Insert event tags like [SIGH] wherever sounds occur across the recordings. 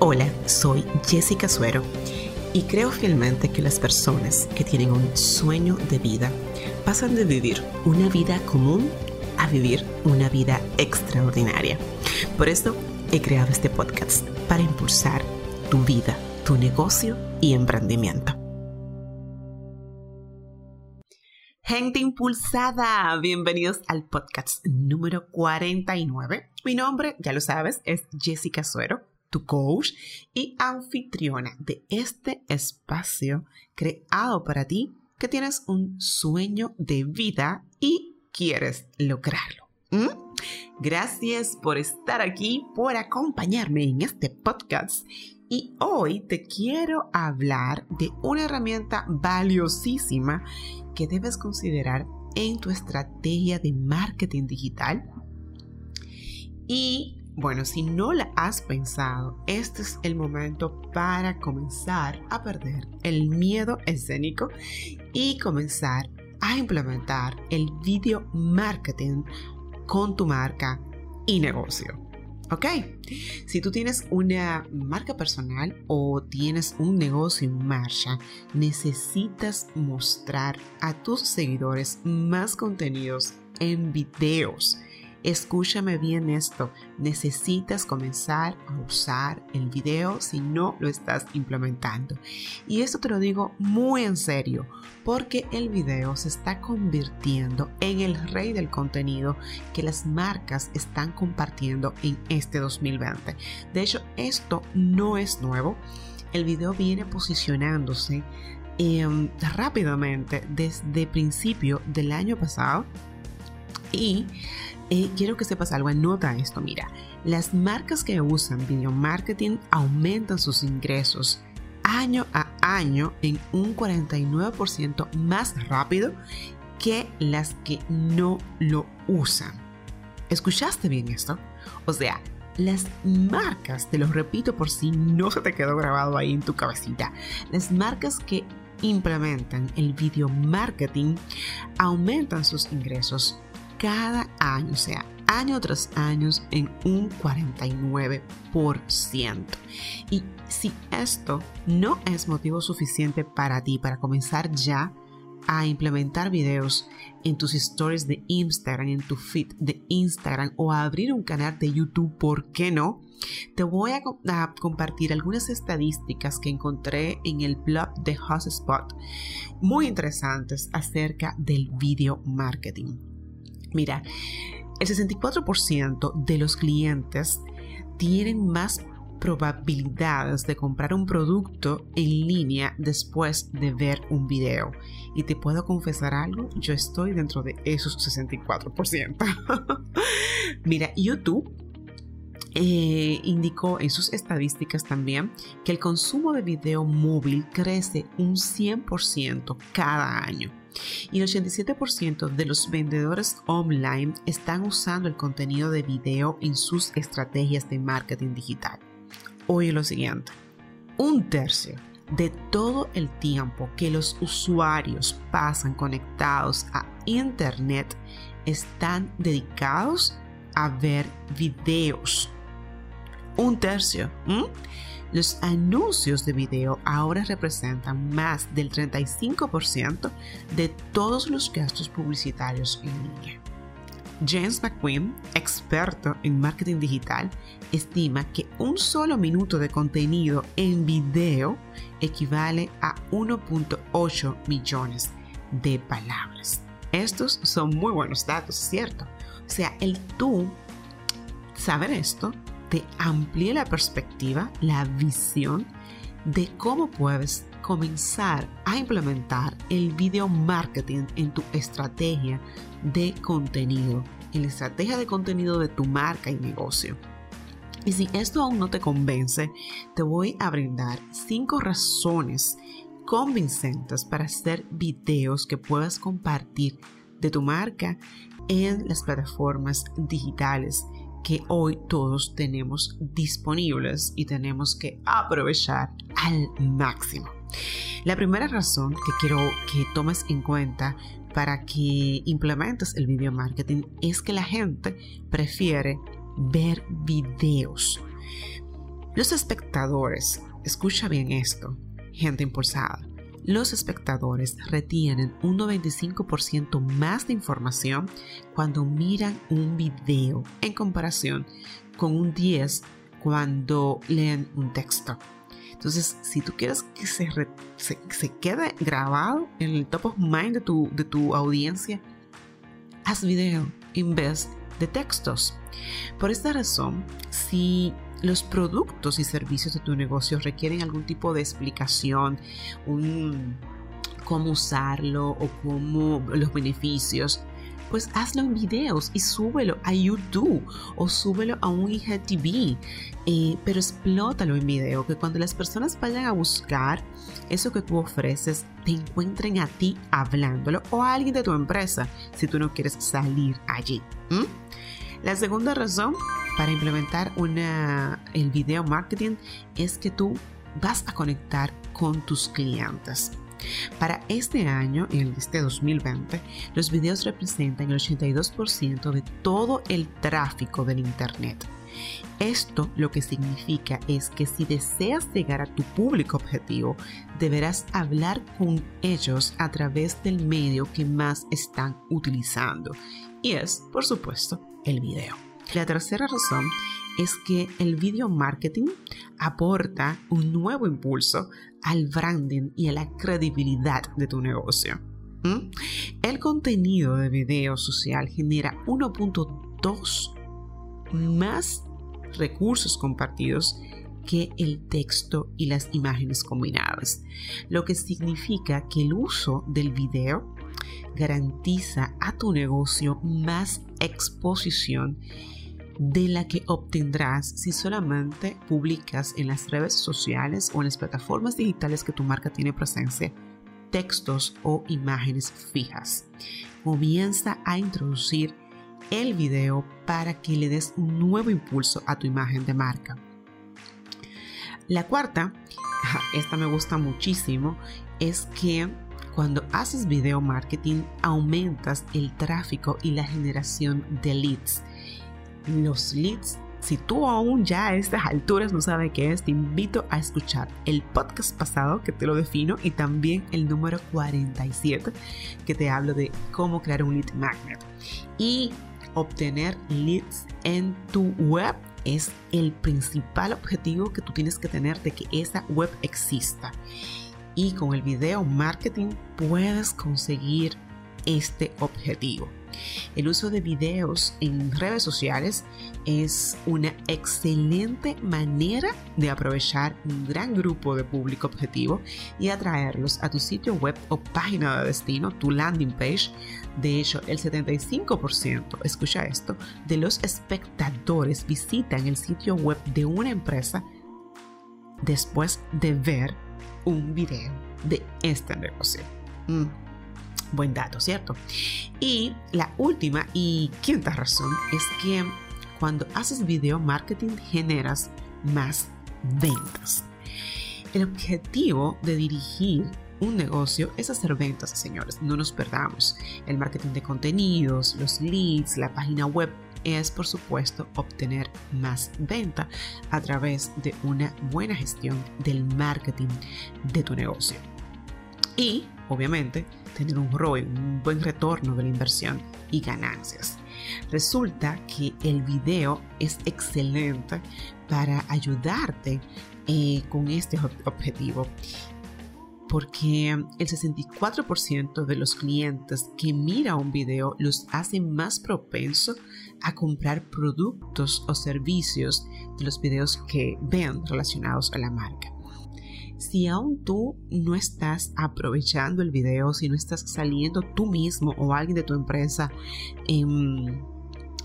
Hola, soy Jessica Suero y creo fielmente que las personas que tienen un sueño de vida pasan de vivir una vida común a vivir una vida extraordinaria. Por eso he creado este podcast para impulsar tu vida, tu negocio y emprendimiento. Gente impulsada, bienvenidos al podcast número 49. Mi nombre, ya lo sabes, es Jessica Suero tu coach y anfitriona de este espacio creado para ti que tienes un sueño de vida y quieres lograrlo. ¿Mm? Gracias por estar aquí, por acompañarme en este podcast. Y hoy te quiero hablar de una herramienta valiosísima que debes considerar en tu estrategia de marketing digital. Y bueno, si no la has pensado, este es el momento para comenzar a perder el miedo escénico y comenzar a implementar el video marketing con tu marca y negocio. ¿Ok? Si tú tienes una marca personal o tienes un negocio en marcha, necesitas mostrar a tus seguidores más contenidos en videos Escúchame bien esto, necesitas comenzar a usar el video si no lo estás implementando. Y esto te lo digo muy en serio, porque el video se está convirtiendo en el rey del contenido que las marcas están compartiendo en este 2020. De hecho, esto no es nuevo. El video viene posicionándose em, rápidamente desde principio del año pasado y eh, quiero que sepas algo, anota esto, mira, las marcas que usan video marketing aumentan sus ingresos año a año en un 49% más rápido que las que no lo usan. ¿Escuchaste bien esto? O sea, las marcas, te lo repito por si no se te quedó grabado ahí en tu cabecita, las marcas que implementan el video marketing aumentan sus ingresos cada año, o sea, año tras año en un 49%. Y si esto no es motivo suficiente para ti para comenzar ya a implementar videos en tus stories de Instagram, en tu feed de Instagram o a abrir un canal de YouTube, ¿por qué no? Te voy a, a compartir algunas estadísticas que encontré en el blog de HotSpot muy interesantes acerca del video marketing. Mira, el 64% de los clientes tienen más probabilidades de comprar un producto en línea después de ver un video. Y te puedo confesar algo, yo estoy dentro de esos 64%. [LAUGHS] Mira, YouTube eh, indicó en sus estadísticas también que el consumo de video móvil crece un 100% cada año. Y el 87% de los vendedores online están usando el contenido de video en sus estrategias de marketing digital. Oye lo siguiente, un tercio de todo el tiempo que los usuarios pasan conectados a Internet están dedicados a ver videos. Un tercio. Los anuncios de video ahora representan más del 35% de todos los gastos publicitarios en línea. James McQueen, experto en marketing digital, estima que un solo minuto de contenido en video equivale a 1.8 millones de palabras. Estos son muy buenos datos, ¿cierto? O sea, el tú saber esto te amplíe la perspectiva, la visión de cómo puedes comenzar a implementar el video marketing en tu estrategia de contenido, en la estrategia de contenido de tu marca y negocio. Y si esto aún no te convence, te voy a brindar cinco razones convincentes para hacer videos que puedas compartir de tu marca en las plataformas digitales que hoy todos tenemos disponibles y tenemos que aprovechar al máximo. La primera razón que quiero que tomes en cuenta para que implementes el video marketing es que la gente prefiere ver videos. Los espectadores, escucha bien esto, gente impulsada. Los espectadores retienen un 95% más de información cuando miran un video en comparación con un 10 cuando leen un texto. Entonces, si tú quieres que se, se, quede grabado en el top of mind de tu, de tu audiencia, haz video en vez de textos. Por esta razón, si los productos y servicios de tu negocio requieren algún tipo de explicación, un cómo usarlo o cómo los beneficios, pues hazlo en videos y súbelo a YouTube o súbelo a un IGTV, eh, pero explótalo en video, que cuando las personas vayan a buscar eso que tú ofreces, te encuentren a ti hablándolo o a alguien de tu empresa si tú no quieres salir allí. La segunda razón para implementar el video marketing es que tú vas a conectar con tus clientes. Para este año, en este 2020, los videos representan el 82% de todo el tráfico del Internet. Esto lo que significa es que si deseas llegar a tu público objetivo, deberás hablar con ellos a través del medio que más están utilizando. Y es, por supuesto, el video. La tercera razón es que el video marketing aporta un nuevo impulso al branding y a la credibilidad de tu negocio. ¿Mm? El contenido de video social genera 1.2 más recursos compartidos que el texto y las imágenes combinadas, lo que significa que el uso del video garantiza a tu negocio más exposición de la que obtendrás si solamente publicas en las redes sociales o en las plataformas digitales que tu marca tiene presencia textos o imágenes fijas. Comienza a introducir el video para que le des un nuevo impulso a tu imagen de marca. La cuarta, [LAUGHS] esta me gusta muchísimo, es que cuando haces video marketing aumentas el tráfico y la generación de leads los leads. Si tú aún ya a estas alturas no sabes qué es, te invito a escuchar el podcast pasado que te lo defino y también el número 47 que te hablo de cómo crear un lead magnet. Y obtener leads en tu web es el principal objetivo que tú tienes que tener de que esa web exista. Y con el video marketing puedes conseguir este objetivo. El uso de videos en redes sociales es una excelente manera de aprovechar un gran grupo de público objetivo y atraerlos a tu sitio web o página de destino, tu landing page. De hecho, el 75%, escucha esto, de los espectadores visitan el sitio web de una empresa después de ver un video de este negocio. Mm. Buen dato, ¿cierto? Y la última y quinta razón es que cuando haces video marketing generas más ventas. El objetivo de dirigir un negocio es hacer ventas, señores. No nos perdamos. El marketing de contenidos, los leads, la página web es, por supuesto, obtener más venta a través de una buena gestión del marketing de tu negocio. Y, obviamente, tener un ROI, un buen retorno de la inversión y ganancias. Resulta que el video es excelente para ayudarte eh, con este objetivo porque el 64% de los clientes que mira un video los hace más propenso a comprar productos o servicios de los videos que ven relacionados a la marca. Si aún tú no estás aprovechando el video, si no estás saliendo tú mismo o alguien de tu empresa en,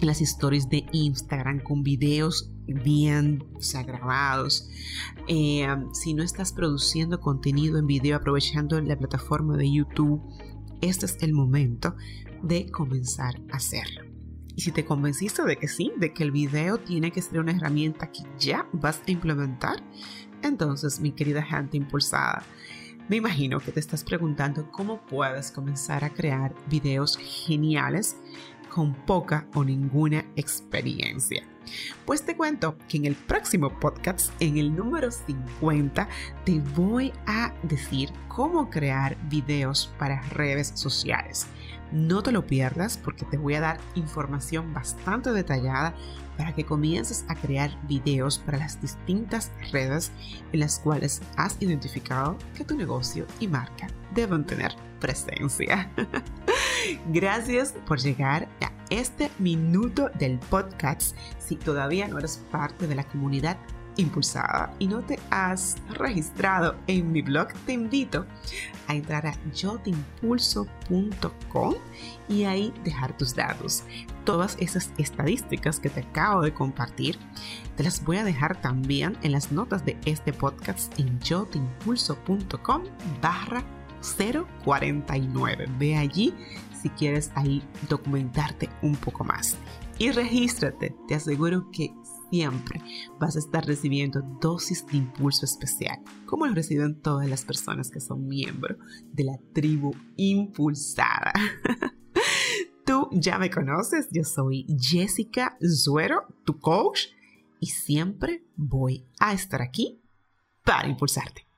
las stories de Instagram con videos bien grabados, eh, si no estás produciendo contenido en video aprovechando la plataforma de YouTube, este es el momento de comenzar a hacerlo. Y si te convenciste de que sí, de que el video tiene que ser una herramienta que ya vas a implementar, entonces, mi querida gente impulsada, me imagino que te estás preguntando cómo puedes comenzar a crear videos geniales con poca o ninguna experiencia. Pues te cuento que en el próximo podcast, en el número 50, te voy a decir cómo crear videos para redes sociales. No te lo pierdas porque te voy a dar información bastante detallada para que comiences a crear videos para las distintas redes en las cuales has identificado que tu negocio y marca deben tener presencia. [LAUGHS] Gracias por llegar a este minuto del podcast. Si todavía no eres parte de la comunidad impulsada y no te has registrado en mi blog, te invito a entrar a yoteimpulso.com y ahí dejar tus datos. Todas esas estadísticas que te acabo de compartir, te las voy a dejar también en las notas de este podcast en yoteimpulso.com barra 049. Ve allí si quieres ahí documentarte un poco más. Y regístrate, te aseguro que siempre vas a estar recibiendo dosis de impulso especial, como lo reciben todas las personas que son miembros de la tribu impulsada. [LAUGHS] Tú ya me conoces, yo soy Jessica Zuero, tu coach, y siempre voy a estar aquí para impulsarte.